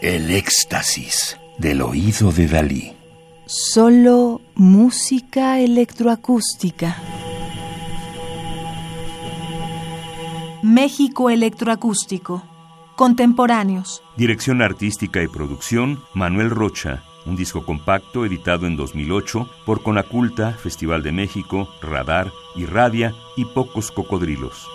El éxtasis del oído de Dalí. Solo música electroacústica. México Electroacústico. Contemporáneos. Dirección artística y producción, Manuel Rocha. Un disco compacto editado en 2008 por Conaculta, Festival de México, Radar, Irradia y Pocos Cocodrilos.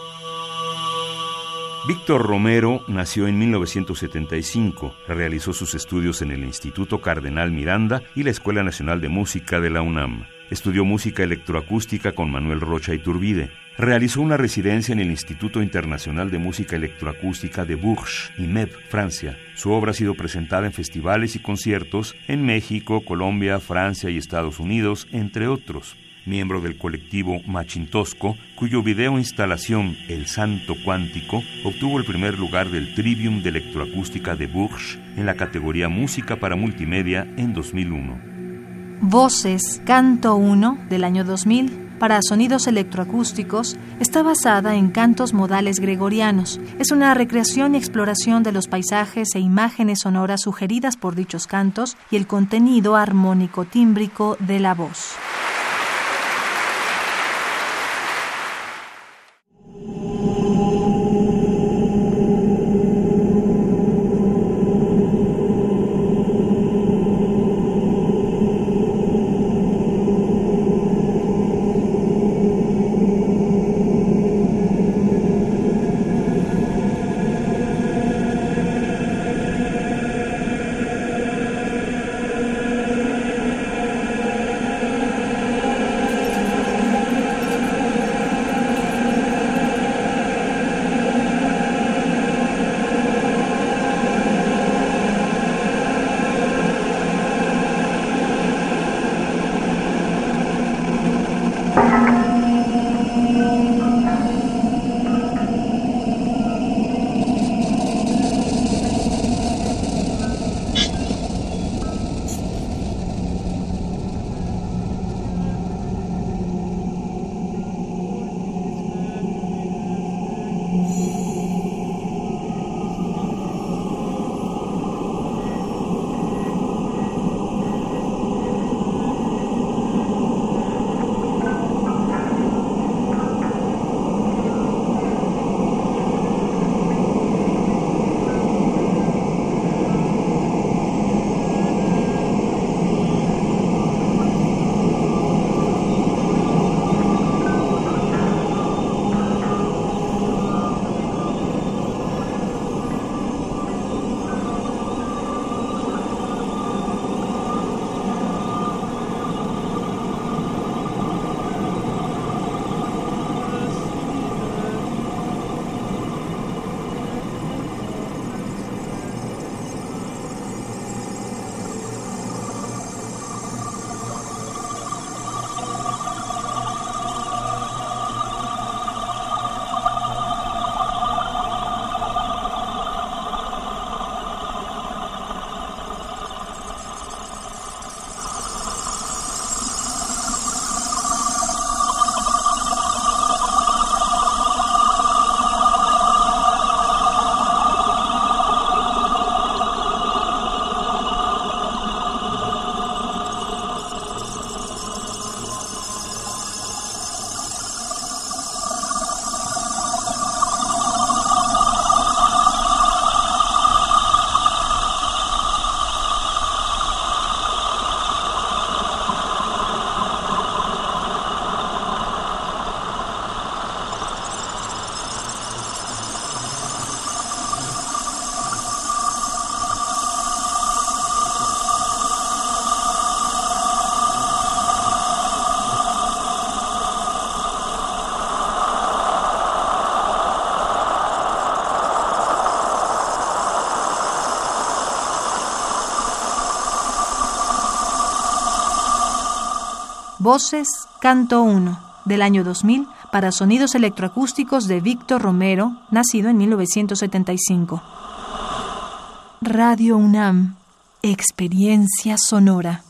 Víctor Romero nació en 1975. Realizó sus estudios en el Instituto Cardenal Miranda y la Escuela Nacional de Música de la UNAM. Estudió música electroacústica con Manuel Rocha Iturbide. Realizó una residencia en el Instituto Internacional de Música Electroacústica de Bourges, IMEB, Francia. Su obra ha sido presentada en festivales y conciertos en México, Colombia, Francia y Estados Unidos, entre otros miembro del colectivo Machintosco, cuyo video instalación El Santo Cuántico obtuvo el primer lugar del Trivium de Electroacústica de Bourges en la categoría Música para Multimedia en 2001. Voces, Canto 1 del año 2000 para sonidos electroacústicos está basada en cantos modales gregorianos. Es una recreación y exploración de los paisajes e imágenes sonoras sugeridas por dichos cantos y el contenido armónico tímbrico de la voz. Voces, Canto 1, del año 2000, para sonidos electroacústicos de Víctor Romero, nacido en 1975. Radio UNAM, Experiencia Sonora.